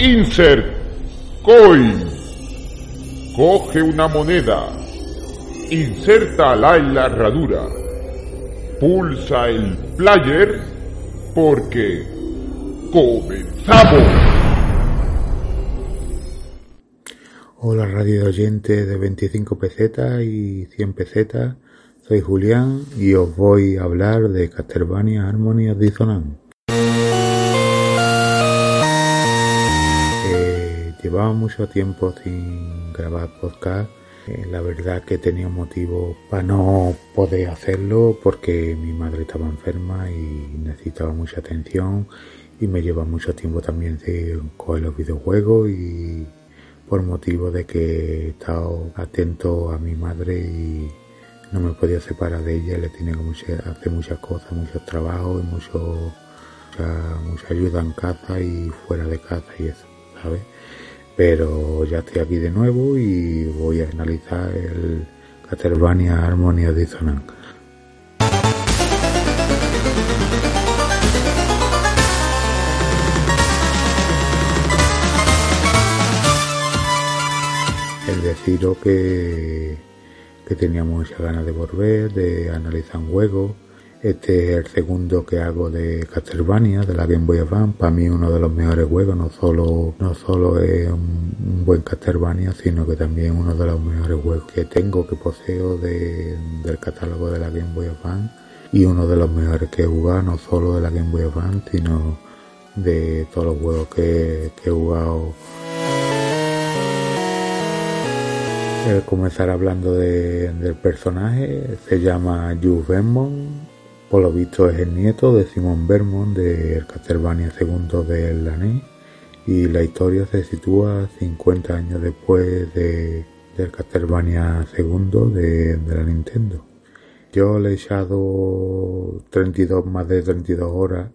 Insert coin. Coge una moneda. Insértala en la herradura. Pulsa el player porque comenzamos. Hola radio oyente de 25 pesetas y 100 pesetas. Soy Julián y os voy a hablar de Castlevania Harmony. Llevaba mucho tiempo sin grabar podcast. Eh, la verdad que tenía un motivo para no poder hacerlo porque mi madre estaba enferma y necesitaba mucha atención y me lleva mucho tiempo también sin coger los videojuegos y por motivo de que he estado atento a mi madre y no me podía separar de ella, le tiene que hacer muchas cosas, muchos trabajos y mucho, mucha, ayuda en casa y fuera de casa y eso, ¿sabes? Pero ya estoy aquí de nuevo y voy a analizar el Castlevania Harmony Dissonance. El deciros que que tenía muchas ganas de volver, de analizar un juego. Este es el segundo que hago de Castlevania, de la Game Boy Advance. Para mí uno de los mejores juegos, no solo, no solo es un, buen Castlevania, sino que también uno de los mejores juegos que tengo, que poseo del catálogo de la Game Boy Advance. Y uno de los mejores que he jugado, no solo de la Game Boy Advance, sino de todos los juegos que, he jugado Eh, comenzar hablando del personaje. Se llama Jules Vermont. Por lo visto es el nieto de Simon Vermont del Castlevania II del Lané. Y la historia se sitúa 50 años después de, del Castlevania II de, de la Nintendo. Yo le he echado 32, más de 32 horas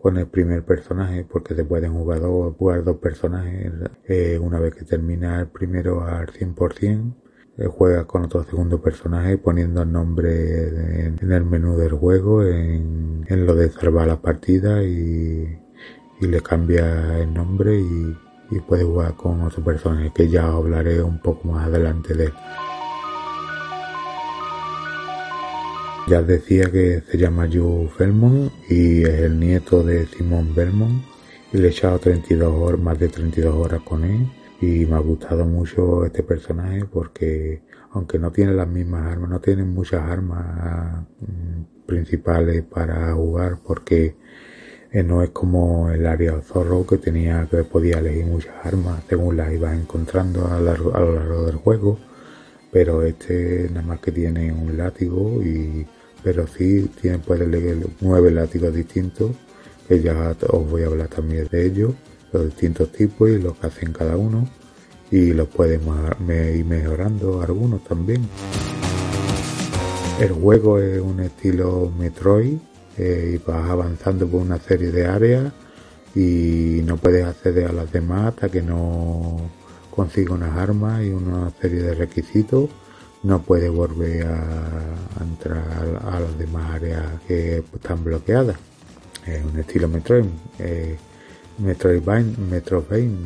con el primer personaje porque se pueden jugar dos, personajes eh, una vez que termina el primero al 100% eh, juega con otro segundo personaje poniendo el nombre en, el menú del juego en, lo de salvar la partida y, le cambia el nombre y, puede jugar con otro personaje que ya hablaré un poco más adelante de él. Ya decía que se llama Jules Belmont y es el nieto de Simon Belmont y le he echado 32 horas, más de 32 horas con él y me ha gustado mucho este personaje porque aunque no tiene las mismas armas, no tiene muchas armas mm, principales para jugar porque eh, no es como el área zorro que tenía que podía elegir muchas armas según las ibas encontrando a, a lo largo del juego. Pero este nada más que tiene un látigo y pero sí tiene puede elegir nueve látigos distintos que ya os voy a hablar también de ellos los distintos tipos y lo que hacen cada uno. Y los puedes ir mejorando algunos también. El juego es un estilo Metroid eh, y vas avanzando por una serie de áreas y no puedes acceder a las demás hasta que no consiga unas armas y una serie de requisitos, no puede volver a, entrar a las demás áreas que están bloqueadas. Es un estilo Metroid, eh, Metroidvania, Metroidvania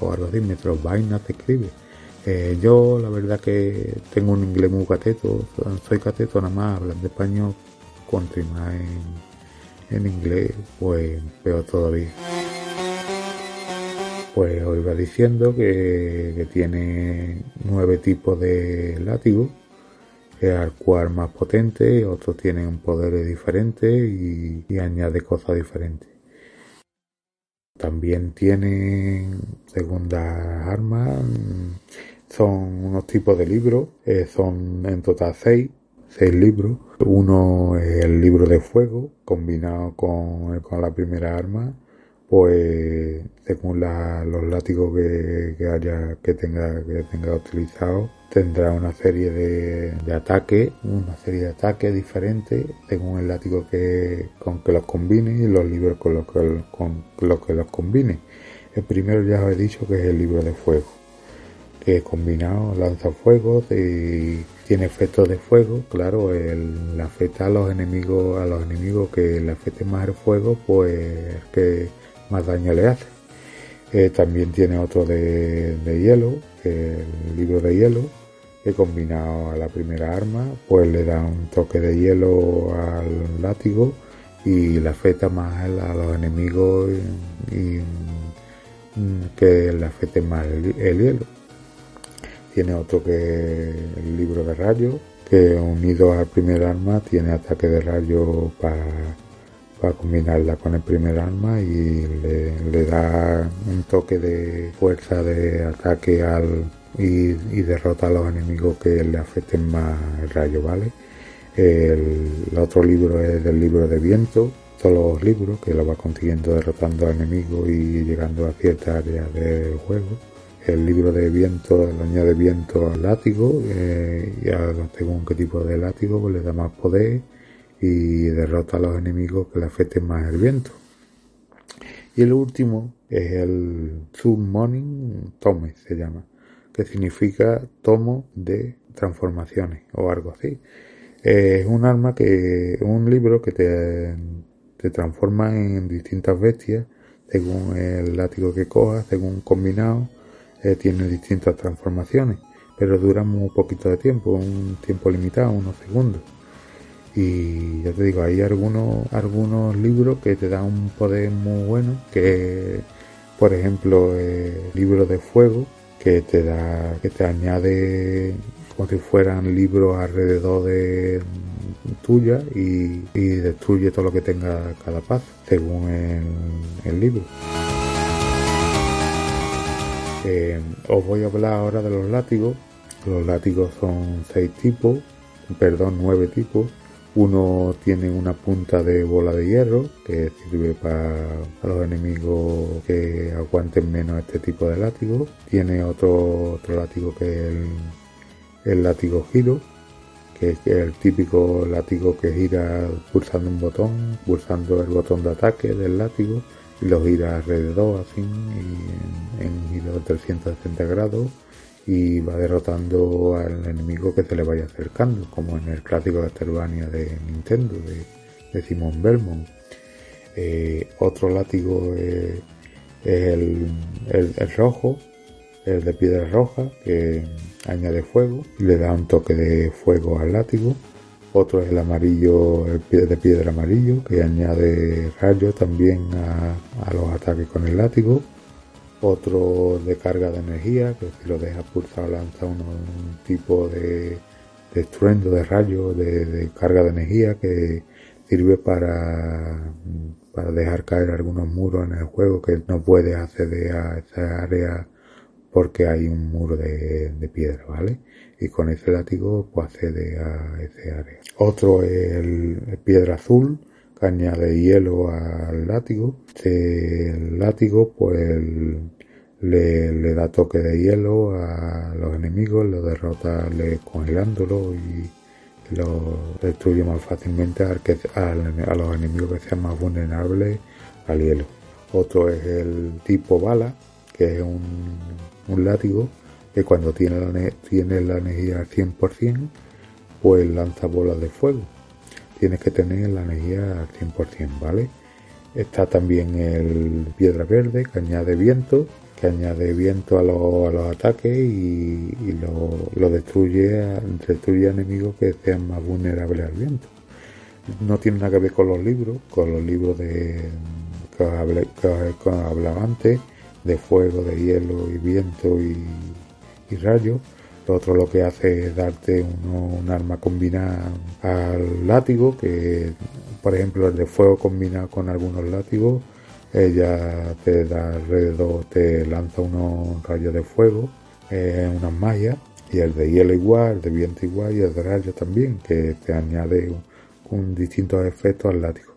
o algo así, Metroidvania se escribe. Eh, yo la verdad que tengo un inglés muy cateto, soy cateto nada más hablando español, contra más en, en inglés, pues peor todavía pues os iba diciendo que, tiene nueve tipos de látigo, al cual más potente, otros tienen poderes diferentes y, añade cosas diferentes. También tienen segundas armas, son unos tipos de libros, eh, son en total seis, seis libros. Uno es el libro de fuego combinado con, con la primera arma pues según los látigos que, haya que tenga que tenga utilizado tendrá una serie de, de ataques una serie de ataques diferentes según el látigo que con que los combine y los libros con los que con los que los combine. El primero ya os he dicho que es el libro de fuego que combinado lanza fuego y tiene efectos de fuego claro el afecta a los enemigos a los enemigos que le afecte más el fuego pues que más daño le hace. Eh, también tiene otro de, hielo, el libro de hielo, que combinado a la primera arma, pues le da un toque de hielo al látigo y le afecta más a los enemigos y, mm, que le afecte más el, hielo. Tiene otro que el libro de rayos, que unido al primer arma tiene ataque de rayo para para combinarla con el primer arma y le, da un toque de fuerza de ataque al y, derrota a los enemigos que le afecten más el rayo, ¿vale? El, otro libro es del libro de viento, todos los libros que lo va consiguiendo derrotando a enemigos y llegando a ciertas áreas del juego. El libro de viento le añade viento al látigo eh, y a, según qué tipo de látigo pues le da más poder y derrota a los enemigos que le afecten más el viento. Y el último es el Summoning Tome, se llama, que significa tomo de transformaciones o algo así. Es un arma que, un libro que te, te transforma en distintas bestias según el látigo que cojas, según combinado, eh, tiene distintas transformaciones, pero dura muy poquito de tiempo, un tiempo limitado, unos segundos. Y ya te digo, hay algunos, algunos libros que te dan un poder muy bueno, que por ejemplo el libro de fuego, que te da, que te añade como si fueran libros alrededor de tuya y, destruye todo lo que tenga cada paso, según el, libro. Eh, os voy a hablar ahora de los látigos. Los látigos son seis tipos, perdón, nueve tipos. Uno tiene una punta de bola de hierro que sirve para, los enemigos que aguanten menos este tipo de látigo. Tiene otro, otro látigo que es el, látigo giro, que es el típico látigo que gira pulsando un botón, pulsando el botón de ataque del látigo y lo gira alrededor así en, en giro de 360 grados y va derrotando al enemigo que se le vaya acercando, como en el clásico de Castlevania de Nintendo, de, Simon Belmont. Eh, otro látigo es, el, rojo, el de piedra roja, que añade fuego y le da un toque de fuego al látigo. Otro es el amarillo, el de piedra amarillo, que añade rayos también a los ataques con el látigo otro de carga de energía, que si lo deja pulsado lanza un tipo de, de estruendo, de rayo, de, carga de energía que sirve para, para dejar caer algunos muros en el juego que no puedes acceder a esa área porque hay un muro de, piedra, ¿vale? Y con ese látigo pues accede a ese área. Otro es el piedra azul, caña de hielo al látigo. el látigo pues le, da toque de hielo a los enemigos, lo derrota le, congelándolo y lo destruye más fácilmente a, a los enemigos que sean más vulnerables al hielo. Otro es el tipo bala, que es un, un látigo que cuando tiene la, tiene la energía al 100%, pues lanza bolas de fuego tienes que tener la energía al 100%, ¿vale? Está también el piedra verde que añade viento, que añade viento a, los ataques y, lo, destruye, destruye a enemigos que sean más vulnerables al viento. No tiene nada que ver con los libros, con los libros de que hablaba antes, de fuego, de hielo y viento y, y rayos otro lo que hace es darte un arma combinada al látigo, que por ejemplo el de fuego combinado con algunos látigos, ella te da alrededor, te lanza unos rayos de fuego, eh, unas mallas, y el de hielo igual, el de viento igual y el de rayos también, que te añade un, distintos efectos al látigo.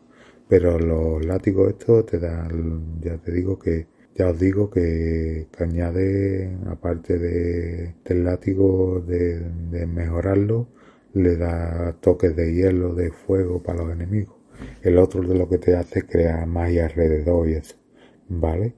Pero los látigos estos te dan, ya te digo que ya os digo que, añade, aparte de, del látigo, de, mejorarlo, le da toques de hielo, de fuego para los enemigos. El otro de lo que te hace crear magia alrededor y eso. ¿Vale?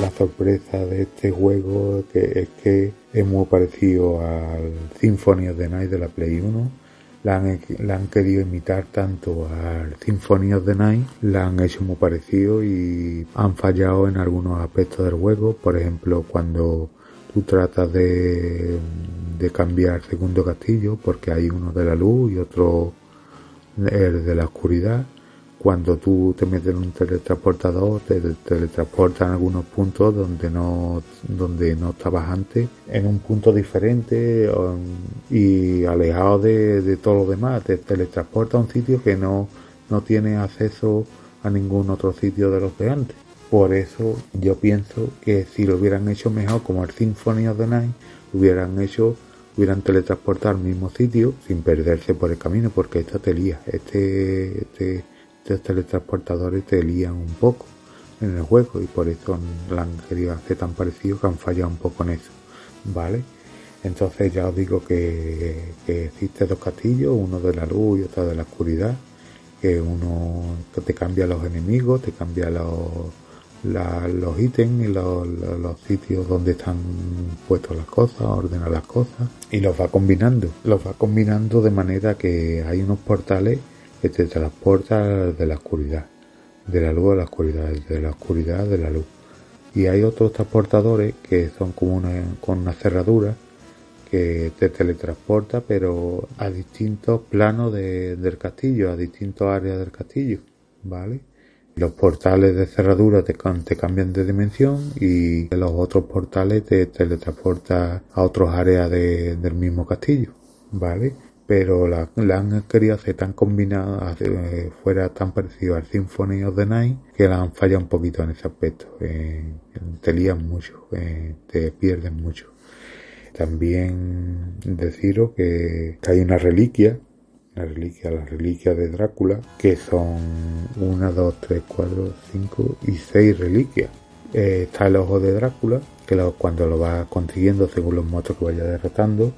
La sorpresa de este juego que es que es muy parecido al Symphony of the Night de la Play 1 la han, querido imitar tanto al Symphony of the Night, la han hecho muy parecido y han fallado en algunos aspectos del juego, por ejemplo cuando tú tratas de, de cambiar segundo castillo, porque hay uno de la luz y otro el de la oscuridad, cuando tú te metes en un teletransportador, te teletransportan a algunos puntos donde no, donde no estabas antes, en un punto diferente y alejado de, todo lo demás, te teletransporta a un sitio que no, no tiene acceso a ningún otro sitio de los de antes. Por eso yo pienso que si lo hubieran hecho mejor como el Symphony of the Night, hubieran hecho hubieran teletransportado al mismo sitio sin perderse por el camino porque esta te lía este, este estos teletransportadores te lían un poco en el juego y por eso la han querido hacer tan parecido que han fallado un poco en eso, ¿vale? Entonces ya os digo que, existe dos castillos, uno de la luz y otro de la oscuridad, que uno te cambia los enemigos, te cambia los, los ítems y los, los, sitios donde están puestas las cosas, ordena las cosas y los va combinando, los va combinando de manera que hay unos portales que te transporta de la oscuridad, de la luz a la oscuridad, de la oscuridad de la luz. Y hay otros transportadores que son como una, con una cerradura que te teletransporta pero a distintos planos del castillo, a distintos áreas del castillo, ¿vale? Los portales de cerradura te, te cambian de dimensión y los otros portales te teletransporta a otras áreas del mismo castillo, ¿vale? Pero la, han querido hacer tan combinada, eh, fuera tan parecido al Symphony of the Night, que la han fallado un poquito en ese aspecto. Eh, te lían mucho, eh, te pierden mucho. También deciros que, hay una reliquia, una reliquia, la reliquia de Drácula, que son una, dos, tres, cuatro, cinco y seis reliquias. está el ojo de Drácula, que cuando lo va consiguiendo según los monstruos que vaya derrotando,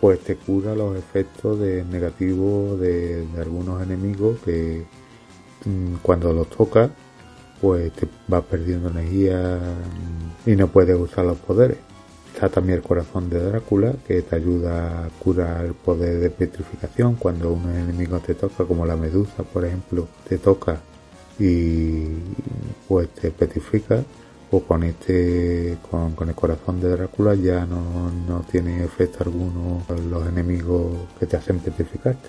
pues te cura los efectos negativos de, algunos enemigos que mm, cuando los tocas pues te vas perdiendo energía y no puedes usar los poderes. Está también el corazón de Drácula que te ayuda a curar el poder de petrificación cuando un enemigo te toca como la medusa por ejemplo te toca y pues te petrifica o con este con, el corazón de Drácula ya no, no, tiene efecto alguno los enemigos que te hacen petrificarte.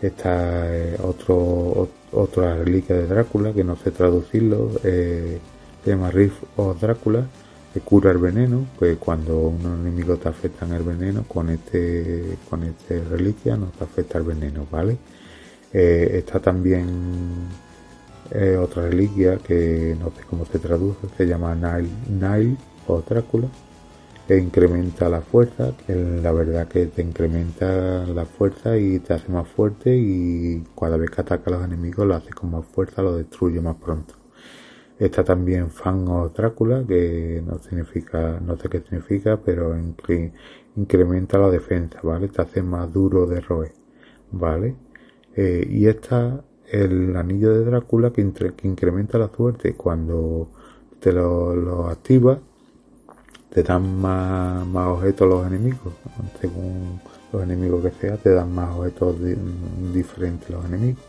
Está eh, otro otra reliquia de Drácula que no sé traducirlo eh, se llama Riff o Drácula que cura el veneno que cuando un enemigo te afecta en el veneno con este con este reliquia no te afecta el veneno vale eh, está también otra reliquia que no sé cómo se traduce, se llama Nile, Nile o Drácula, incrementa la fuerza, que la verdad que te incrementa la fuerza y te hace más fuerte y cada vez que ataca a los enemigos lo hace con más fuerza, lo destruye más pronto. Está también Fan o Drácula, que no significa, no sé qué significa, pero incrementa la defensa, ¿vale? Te hace más duro de roer, ¿vale? Eh, y esta el anillo de Drácula que, incrementa la suerte. Cuando te lo, lo activas te dan más, objetos los enemigos. Según los enemigos que sea te dan más objetos diferentes los enemigos.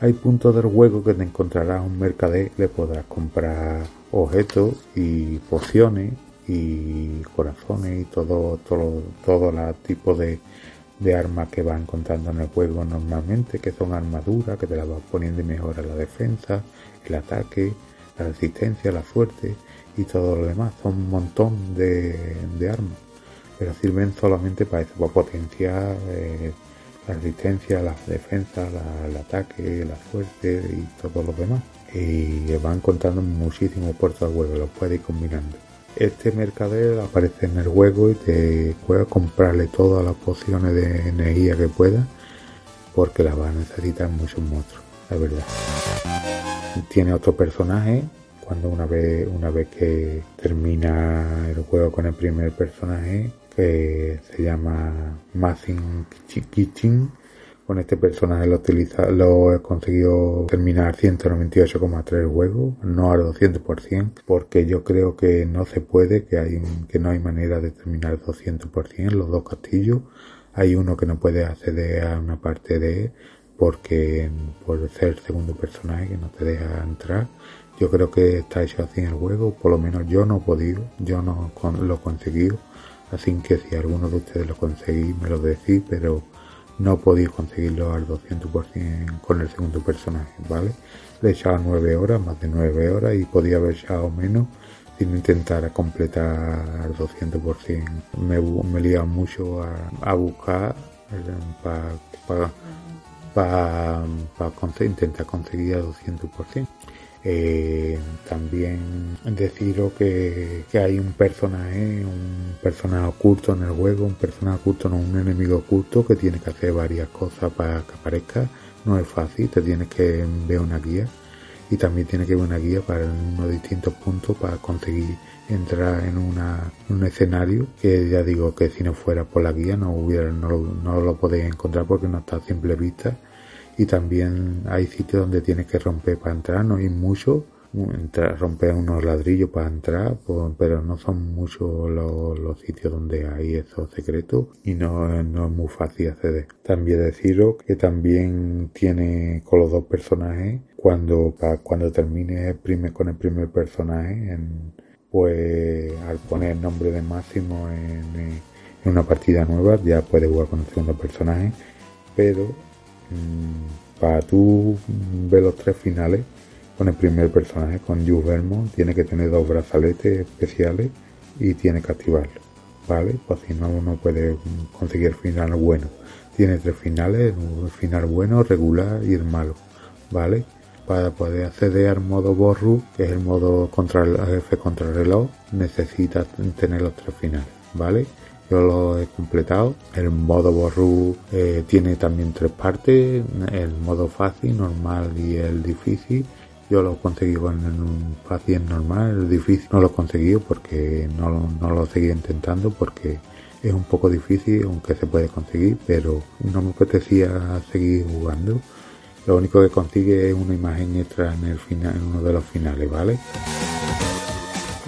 Hay puntos del juego que te encontrarás un mercader le podrás comprar objetos y pociones y corazones y todo todo todo los tipos de de armas que vas encontrando en el juego normalmente, que son armaduras, que te las vas poniendo y mejora la defensa, el ataque, la resistencia, la suerte y todo lo demás. Son un montón de, armas, pero sirven solamente para eso, para potenciar eh, la resistencia, la defensa, el ataque, la suerte y todo lo demás. Y van encontrando muchísimos puertos de juego, los puedes ir combinando. Este mercader aparece en el juego y te puedes comprarle todas las pociones de energía que puedas porque las va a necesitar muchos monstruos, la verdad. Tiene otro personaje cuando una vez una vez que termina el juego con el primer personaje que se llama Mazin Kitchen con este personaje lo utiliza, lo he conseguido terminar 198,3 juegos, no al 200%, porque yo creo que no se puede, que hay que no hay manera de terminar 200% los dos castillos. Hay uno que no puede acceder a una parte de porque por ser segundo personaje que no te deja entrar. Yo creo que está hecho así en el juego, por lo menos yo no he podido, yo no lo he conseguido. Así que si alguno de ustedes lo conseguí, me lo decís, pero no podido conseguirlo al 200% con el segundo personaje, ¿vale? Le he echado 9 horas, más de 9 horas, y podía haber echado menos sin intentar completar al 200%. Me, me he mucho a, buscar para intentar conseguir al 200%. Eh, también deciros que, que, hay un personaje, un personaje oculto en el juego, un personaje oculto, no un enemigo oculto que tiene que hacer varias cosas para que aparezca. No es fácil, te tienes que ver una guía y también tiene que ver una guía para unos distintos puntos para conseguir entrar en, una, un escenario que ya digo que si no fuera por la guía no hubiera no, no lo podéis encontrar porque no está a simple vista y también hay sitios donde tienes que romper para entrar, no hay mucho, romper unos ladrillos para entrar, pero no son muchos los, sitios donde hay esos secretos y no, no es muy fácil acceder. También deciros que también tiene con los dos personajes, cuando, cuando termine el con el primer personaje, pues al poner el nombre de Máximo en, una partida nueva ya puedes jugar con el segundo personaje, pero para tú ver los tres finales con el primer personaje, con Jules Vermont, tiene que tener dos brazaletes especiales y tiene que activarlo, ¿vale? Pues si no, uno puede conseguir el final bueno. Tiene tres finales, un final bueno, regular y el malo, ¿vale? Para poder acceder al modo Borru, que es el modo contra el jefe contra el reloj, necesitas tener los tres finales, ¿vale? Yo lo he completado. El modo Borru eh, tiene también tres partes, el modo fácil, normal y el difícil. Yo lo conseguí con un fácil normal, el difícil no lo he conseguido porque no, no lo seguí intentando porque es un poco difícil, aunque se puede conseguir, pero no me apetecía seguir jugando. Lo único que consigue es una imagen extra en el final, en uno de los finales, ¿vale?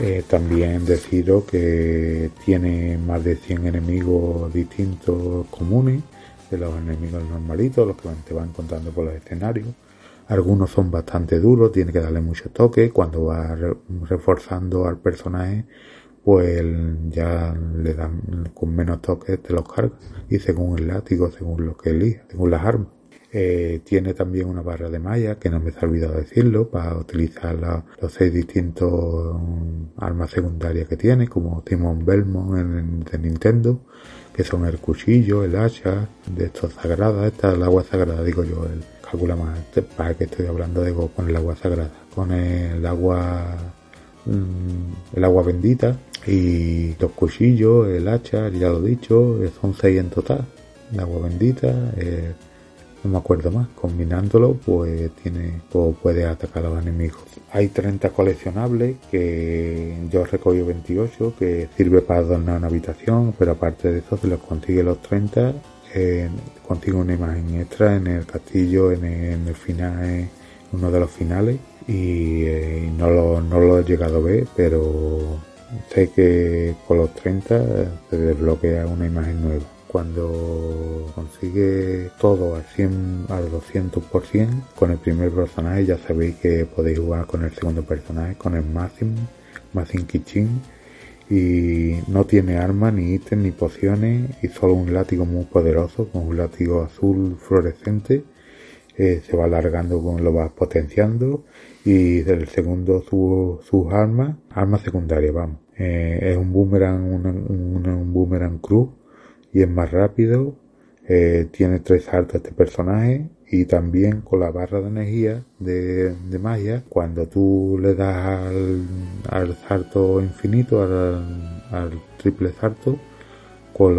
Eh, también deciros que tiene más de 100 enemigos distintos comunes, de los enemigos normalitos, los que te van encontrando por los escenarios. Algunos son bastante duros, tiene que darle mucho toque. Cuando va reforzando al personaje, pues ya le dan con menos toque te los carga. Y según el látigo, según lo que elija, según las armas. Eh, tiene también una barra de malla, que no me he olvidado decirlo, para utilizar los seis distintos um, armas secundarias que tiene, como Timon Belmont de Nintendo, que son el cuchillo, el hacha, de estos sagradas, esta es el agua sagrada, digo yo, el calcula más, este, para que estoy hablando de con el agua sagrada, con el agua, mm, el agua bendita y los cuchillos, el hacha, ya lo he dicho, son seis en total, el agua bendita, no me acuerdo más. Combinándolo, pues tiene o puede atacar a los enemigos. Hay 30 coleccionables que yo recogí 28 que sirve para adornar una habitación, pero aparte de eso, se los consigue los 30, eh, consigo una imagen extra en el castillo, en el, final, en uno de los finales, y, eh, no, lo, no lo he llegado a ver, pero sé que con los 30 se desbloquea una imagen nueva cuando consigue todo al 100 al 200% con el primer personaje ya sabéis que podéis jugar con el segundo personaje con el máximo Máximo Kichin y no tiene armas ni ítems ni pociones y solo un látigo muy poderoso con un látigo azul fluorescente eh, se va alargando lo va potenciando y del segundo sus armas armas secundarias vamos. Eh, es un boomerang un boomerang cruz y es más rápido, eh, tiene tres saltos este personaje y también con la barra de energía de, de magia, cuando tú le das al, al salto infinito, al, al triple salto,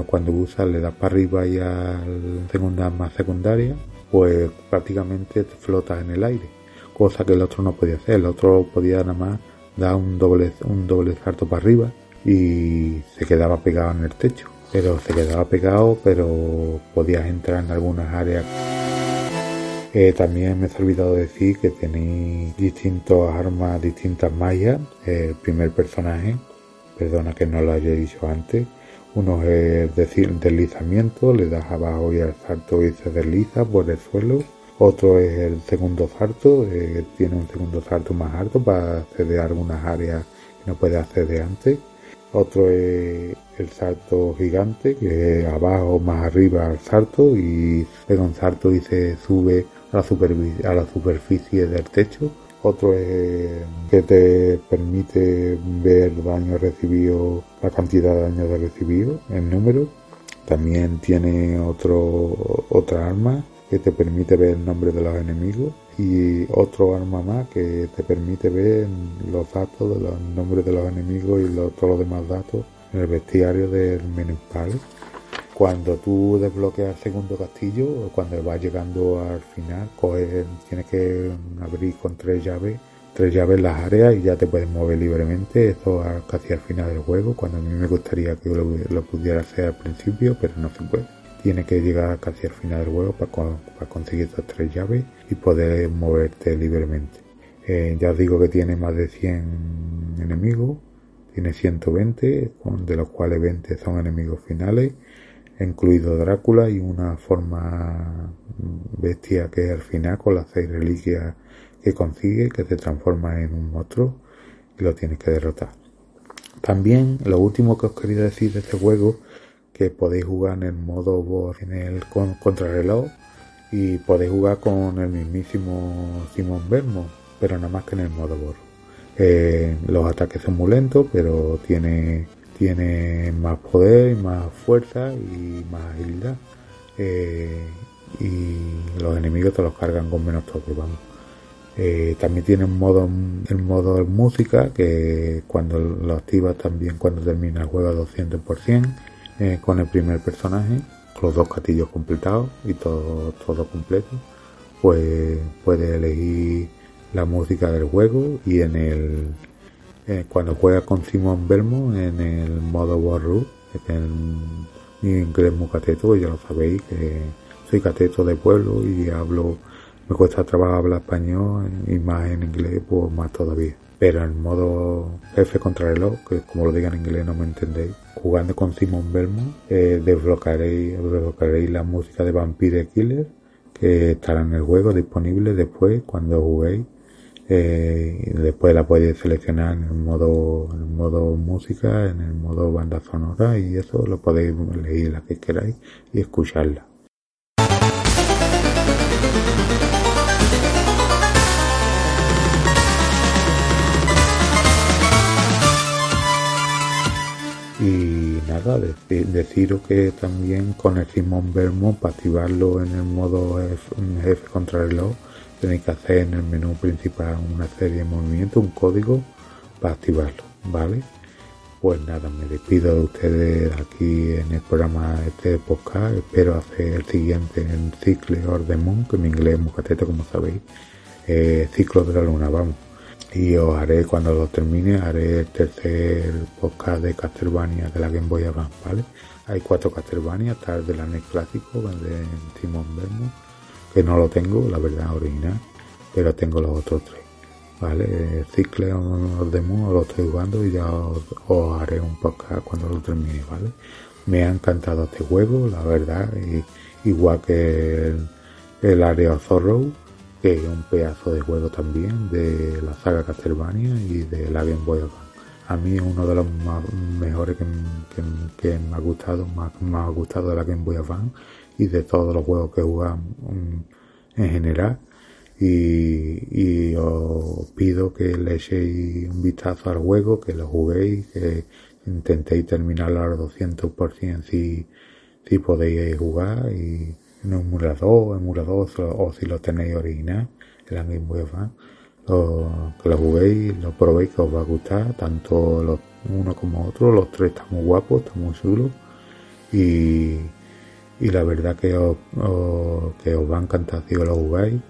cuando usas le das para arriba y al segunda más secundaria, pues prácticamente te flotas en el aire, cosa que el otro no podía hacer, el otro podía nada más dar un doble, un doble salto para arriba y se quedaba pegado en el techo pero se quedaba pegado, pero podías entrar en algunas áreas. Eh, también me he olvidado decir que tenéis distintas armas, distintas mallas. el primer personaje, perdona que no lo haya dicho antes, Uno es decir, deslizamiento, le das abajo y al salto y se desliza por el suelo. Otro es el segundo salto, eh, tiene un segundo salto más alto para acceder a algunas áreas que no puede acceder antes. Otro es el salto gigante, que abajo más arriba al salto y pega un salto y se sube a la, a la superficie del techo otro que te permite ver daño recibido, la cantidad de daño de recibido, el número. También tiene otro, otra arma que te permite ver el nombre de los enemigos y otro arma más que te permite ver los datos de los nombres de los enemigos y todos los demás datos en el bestiario del menú cuando tú desbloqueas el segundo castillo, o cuando vas llegando al final, coges, tienes que abrir con tres llaves, tres llaves las áreas y ya te puedes mover libremente. Esto casi al final del juego, cuando a mí me gustaría que lo, pudiera hacer al principio, pero no se puede. Tienes que llegar casi al final del juego para, para conseguir estas tres llaves y poder moverte libremente. Eh, ya os digo que tiene más de 100 enemigos, tiene 120, de los cuales 20 son enemigos finales incluido Drácula y una forma bestia que es al final con las seis reliquias que consigue, que se transforma en un monstruo y lo tienes que derrotar. También lo último que os quería decir de este juego, que podéis jugar en el modo en el contrarreloj y podéis jugar con el mismísimo Simon Vermo, pero nada más que en el modo bor. Eh, los ataques son muy lentos, pero tiene tiene más poder, más fuerza y más agilidad. Eh, y los enemigos te los cargan con menos toque, vamos. Eh, también tiene un modo, el modo música que cuando lo activas también cuando termina el juego a 200% eh, con el primer personaje, los dos castillos completados y todo, todo completo, pues puedes elegir la música del juego y en el eh, cuando juega con Simon Belmo en el modo Warroot, en mi inglés muy cateto, ya lo sabéis, que soy cateto de pueblo y hablo, me cuesta trabajo hablar español y más en inglés, pues más todavía. Pero en modo F contra reloj, que como lo diga en inglés no me entendéis, jugando con Simon Belmo, eh, desbloquearéis, desbloquearéis la música de Vampire Killer, que estará en el juego disponible después cuando juguéis eh, después la podéis seleccionar en el modo en el modo música en el modo banda sonora y eso lo podéis elegir la que queráis y escucharla. Y nada deciros que también con el Simón Vermo para activarlo en el modo jefe contra reloj tenéis que hacer en el menú principal una serie de movimientos, un código para activarlo, ¿vale? Pues nada, me despido de ustedes aquí en el programa este podcast. Espero hacer el siguiente en Cicle of the que en inglés es como sabéis. Eh, ciclo de la luna, vamos. Y os haré, cuando lo termine, haré el tercer podcast de Castlevania de la Game Boy Advance, ¿vale? Hay cuatro Castlevania, el de la NES clásico, de Simon Vermo que no lo tengo, la verdad original, pero tengo los otros tres. ¿Vale? Cicle de Moon lo estoy jugando y ya os, haré un podcast cuando lo termine, ¿vale? Me ha encantado este juego, la verdad, y, igual que el, el Area Zorro, que es un pedazo de juego también de la saga Castlevania y de la Game Boy Advance. A mí es uno de los mejores que, me ha gustado, más, más ha gustado de la Game Boy Advance y de todos los juegos que jugamos en general. Y, os pido que le echéis un vistazo al juego, que lo juguéis, que intentéis terminarlo al 200% si, si podéis jugar y en un emulador, emulador o si lo tenéis original, en la Game Boy lo, que lo juguéis, lo probéis que os va a gustar, tanto los uno como otro, los tres están muy guapos, están muy chulos. Y y la verdad que os, que os va a encantar si lo jugáis.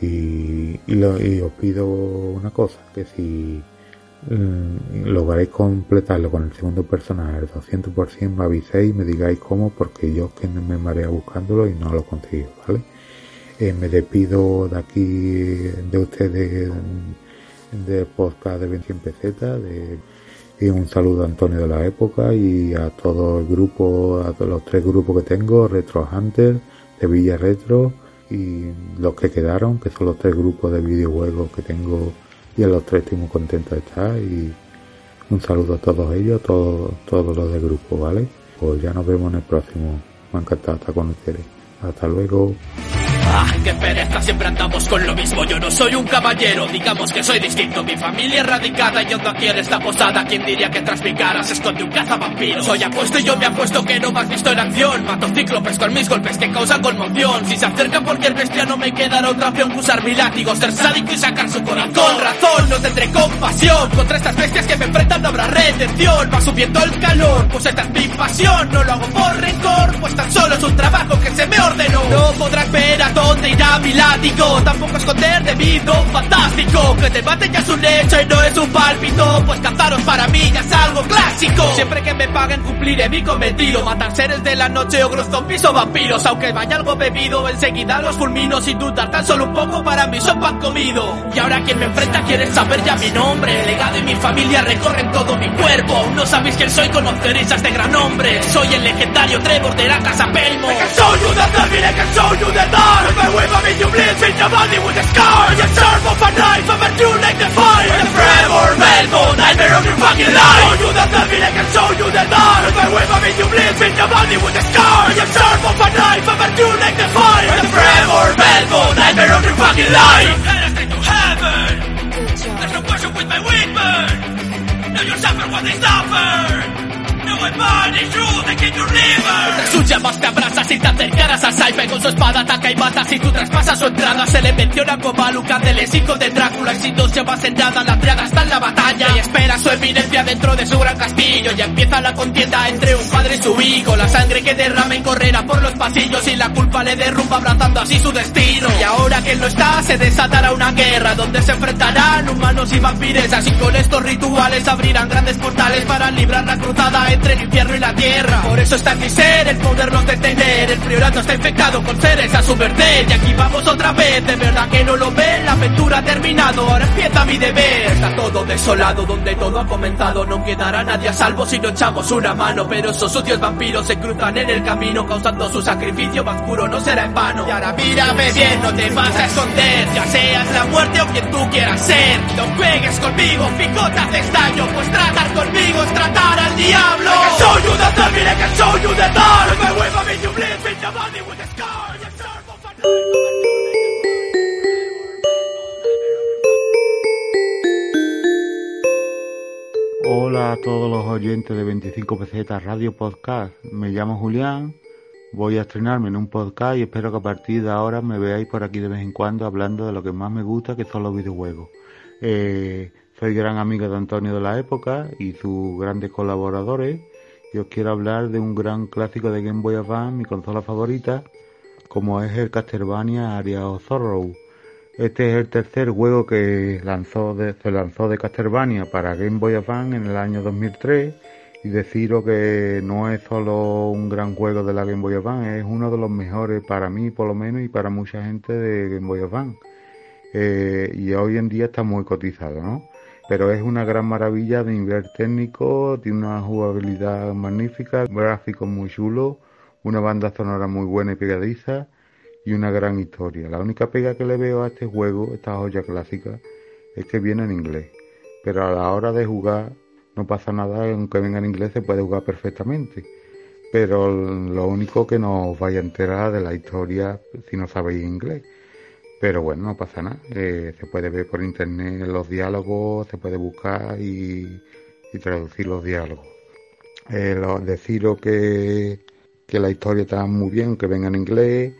Y, y, os pido una cosa que si mm, lograréis completarlo con el segundo personaje al 200% me aviséis y me digáis cómo porque yo que me mareo buscándolo y no lo consigo ¿vale? Me despido de aquí de ustedes del podcast de 21 PZ de Y un saludo a Antonio de la época y a todo el grupo, a todos los tres grupos que tengo, Retro Hunter, de Villa Retro y los que quedaron, que son los tres grupos de videojuegos que tengo y a los tres estoy muy contento de estar y un saludo a todos ellos, todos, todos los del grupo, ¿vale? Pues ya nos vemos en el próximo. Me ha encantado estar con ustedes. Hasta luego. Ah, qué pereza, siempre andamos con lo mismo. Yo no soy un caballero, digamos que soy distinto. Mi familia es radicada y ando aquí en esta posada. ¿Quién diría que tras mi cara se esconde un cazavampiro? Soy apuesto y yo me apuesto que no me has visto en acción. Mato cíclopes con mis golpes que causan conmoción. Si se acerca cualquier bestia, no me quedará otra opción que usar mi látigo, ser sádico y sacar su corazón. Con razón, no tendré compasión. Contra estas bestias que me enfrentan no habrá redención. Va subiendo el calor, pues esta es mi pasión. No lo hago por rencor, pues tan solo es un trabajo que se me ordenó. No podrás ver a dónde irá mi látigo. Tampoco esconder de mí don fantástico. Que te maten ya es un hecho y no es un pálpito Pues cazaros para mí ya es algo clásico. Siempre que me paguen cumpliré mi cometido. Matar seres de la noche o gros zombies o vampiros. Aunque vaya algo bebido enseguida los fulmino Sin dudar. Tan solo un poco para mí son pan comido. Y ahora quien me enfrenta quiere saber ya mi nombre. El legado y mi familia recorren todo mi cuerpo. No sabéis quién soy, conoceréis a este gran hombre. Soy el legendario Trevor de la casa Pelmo I can show you the devil, I can If I whip, I you bleed, fit your body with a scar You serve of a knife, I'm a you like the fire. The Trevor Belmo, nightmare of your fucking life. Show you the devil, I can show you the dark If I whip, I you bleed, fit your body with a scar You serve of a knife, I'm a you like the fire. The Trevor Belmo, nightmare of your fucking life. To heaven There's no worship with my weapon Now you suffer what they suffer Sus llamas te abrazas y te acercarás a Saipe Con su espada ataca y mata. Si tú traspasas su entrada Se le menciona como a Lucas del hijo de Drácula. Y si no se va sentada la triada está en la batalla. Y espera su eminencia dentro de su gran castillo. Y empieza la contienda entre un padre y su hijo. La sangre que derrama correrá por los pasillos Y la culpa le derrumba abrazando así su destino. Y ahora que él no está se desatará una guerra Donde se enfrentarán humanos y vampiresas. Y con estos rituales abrirán grandes portales Para librar la cruzada entre el infierno y la tierra. Por eso está en mi ser el poderlos detener El priorato está infectado con seres a su merced. Y aquí vamos otra vez, de verdad que no lo ven. La aventura ha terminado, ahora empieza mi deber. Está todo desolado, donde todo ha comenzado No quedará nadie a salvo si no echamos una mano. Pero esos sucios vampiros se cruzan en el camino Causando su sacrificio más puro, no será en vano. Y ahora mírame bien, no te vas a esconder. Ya seas la muerte o quien tú quieras ser. No juegues conmigo, haces daño Pues tratar conmigo es tratar al diablo Hola a todos los oyentes de 25 pesetas Radio Podcast. Me llamo Julián. Voy a estrenarme en un podcast y espero que a partir de ahora me veáis por aquí de vez en cuando hablando de lo que más me gusta, que son los videojuegos. Eh, soy gran amigo de Antonio de la época y sus grandes colaboradores. Y os quiero hablar de un gran clásico de Game Boy Advance, mi consola favorita, como es el Castlevania Area of Sorrow. Este es el tercer juego que lanzó se lanzó de Castlevania para Game Boy Advance en el año 2003 y deciros que no es solo un gran juego de la Game Boy Advance, es uno de los mejores para mí por lo menos y para mucha gente de Game Boy Advance. Eh, y hoy en día está muy cotizado, ¿no? Pero es una gran maravilla de nivel técnico, tiene una jugabilidad magnífica, gráficos muy chulos, una banda sonora muy buena y pegadiza y una gran historia. La única pega que le veo a este juego, esta joya clásica, es que viene en inglés. Pero a la hora de jugar no pasa nada, aunque venga en inglés se puede jugar perfectamente. Pero lo único que no os vaya a enterar de la historia si no sabéis inglés. Pero bueno, no pasa nada. Eh, se puede ver por internet los diálogos, se puede buscar y, traducir los diálogos. Eh, lo- deciros que, que la historia está muy bien, que venga en inglés,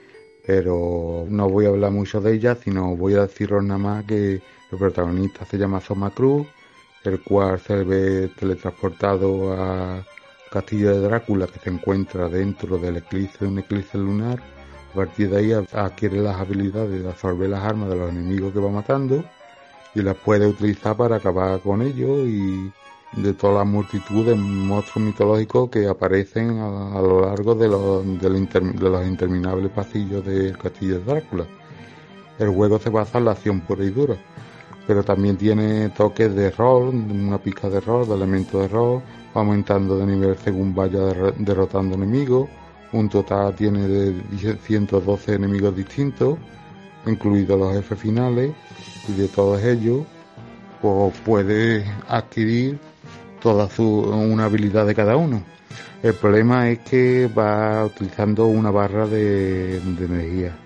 pero no voy a hablar mucho de ella, sino voy a deciros nada más que el protagonista se llama Soma Cruz, el cual se ve teletransportado a Castillo de Drácula, que se encuentra dentro del eclipse, un eclipse lunar. A partir de ahí adquiere las habilidades de absorber las armas de los enemigos que va matando y las puede utilizar para acabar con ellos y de toda la multitud de monstruos mitológicos que aparecen a, lo largo de los, de los interminables pasillos del castillo de Drácula. El juego se basa en la acción pura y dura. pero también tiene toques de rol, una pizca de rol, de elementos de rol, aumentando de nivel según vaya derrotando enemigos. Un total tiene de 112 enemigos distintos, incluidos los jefes finales, y de todos ellos pues puede adquirir toda su una habilidad de cada uno. El problema es que va utilizando una barra de, energía.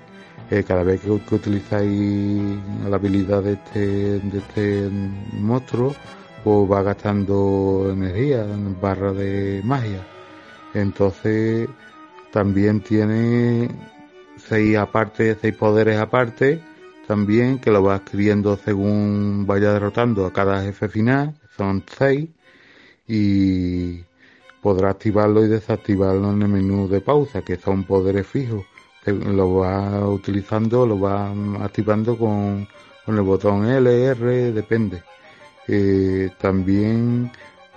Eh, cada vez que, utilizáis la habilidad de este, de este monstruo, pues va gastando energía, barra de magia. Entonces también tiene seis aparte, seis poderes aparte, también que lo va adquiriendo según vaya derrotando a cada jefe final, son seis, y podrá activarlo y desactivarlo en el menú de pausa, que son poderes fijos. Lo va utilizando, lo va activando con, con el botón L, R, depende. Eh, también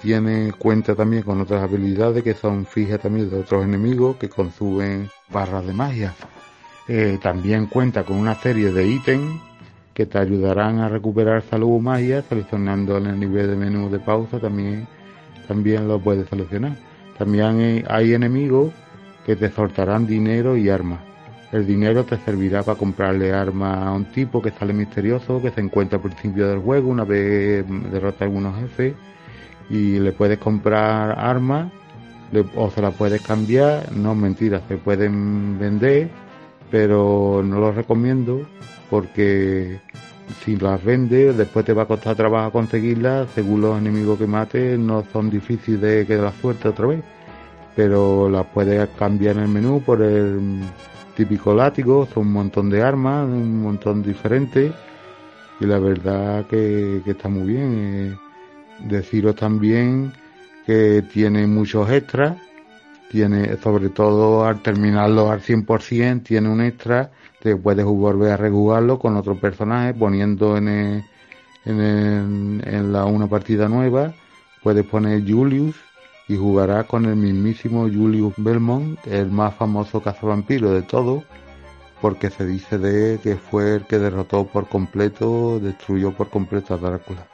tiene cuenta también con otras habilidades que son fijas también de otros enemigos que consumen barras de magia. Eh, también cuenta con una serie de ítems que te ayudarán a recuperar salud o magia seleccionando en el nivel de menú de pausa también también lo puedes seleccionar. También hay enemigos que te soltarán dinero y armas. El dinero te servirá para comprarle armas a un tipo que sale misterioso, que se encuentra al principio del juego, una vez derrota a algunos jefes, y le puedes comprar armas o se las puedes cambiar. No, mentira, se pueden vender, pero no lo recomiendo porque si las vendes, después te va a costar trabajo conseguirlas, según los enemigos que mates, no son difíciles de que la suerte otra vez, pero las puedes cambiar en el menú por el típico látigo, son un montón de armas, un montón diferentes, y la verdad que, está muy bien. Eh, deciros también que tiene muchos extras, tiene, sobre todo al terminarlo al 100%, tiene un extra puedes volver a rejugarlo con otro personaje poniendo en, en, la una partida nueva puedes poner Julius y jugarás con el mismísimo Julius Belmont el más famoso cazavampiro de todos porque se dice de que fue el que derrotó por completo destruyó por completo a Drácula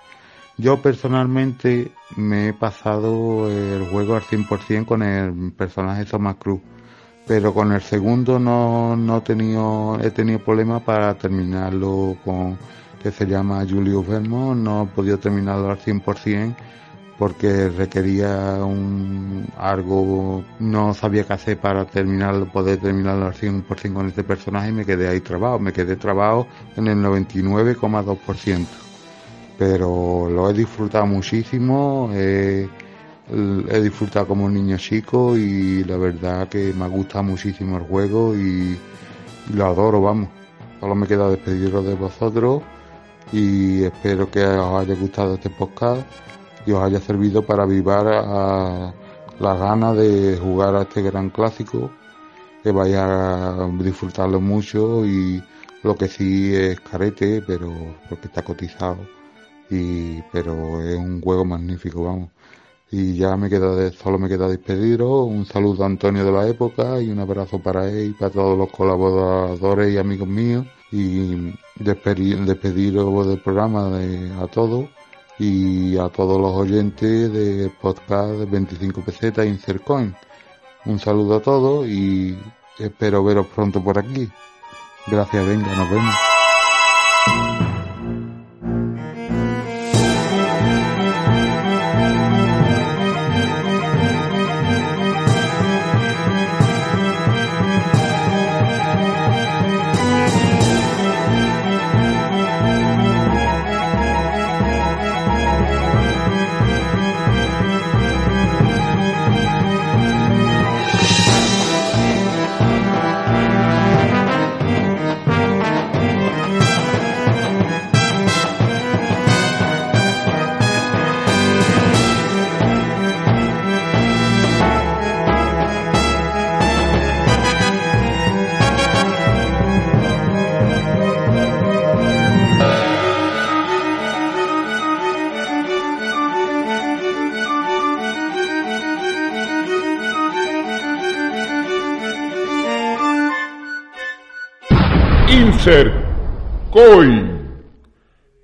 yo personalmente me he pasado el juego al 100% con el personaje Thomas Cruz pero con el segundo no, no he tenido he tenido problemas para terminarlo con que se llama Julius Vermont no he podido terminarlo al 100% porque requería un algo no sabía qué hacer para terminarlo poder terminarlo al 100% con este personaje y me quedé ahí trabado me quedé trabado en el 99,2% pero lo he disfrutado muchísimo he disfrutado como un niño chico y la verdad que me ha gustado muchísimo el juego y, lo adoro, vamos. Solo me queda despediros de vosotros y espero que os haya gustado este podcast y os haya servido para avivar la gana de jugar a este gran clásico, que vaya a disfrutarlo mucho y lo que sí es carete, pero porque está cotizado y pero es un juego magnífico, vamos. Y ya me queda de, solo me queda despediros. Un saludo a Antonio de la época y un abrazo para él para todos los colaboradores y amigos míos. Y despediros del programa de, a todos y a todos los oyentes del podcast 25 pesetas Insert Coin. Un saludo a todos y espero veros pronto por aquí. Gracias, venga, nos vemos.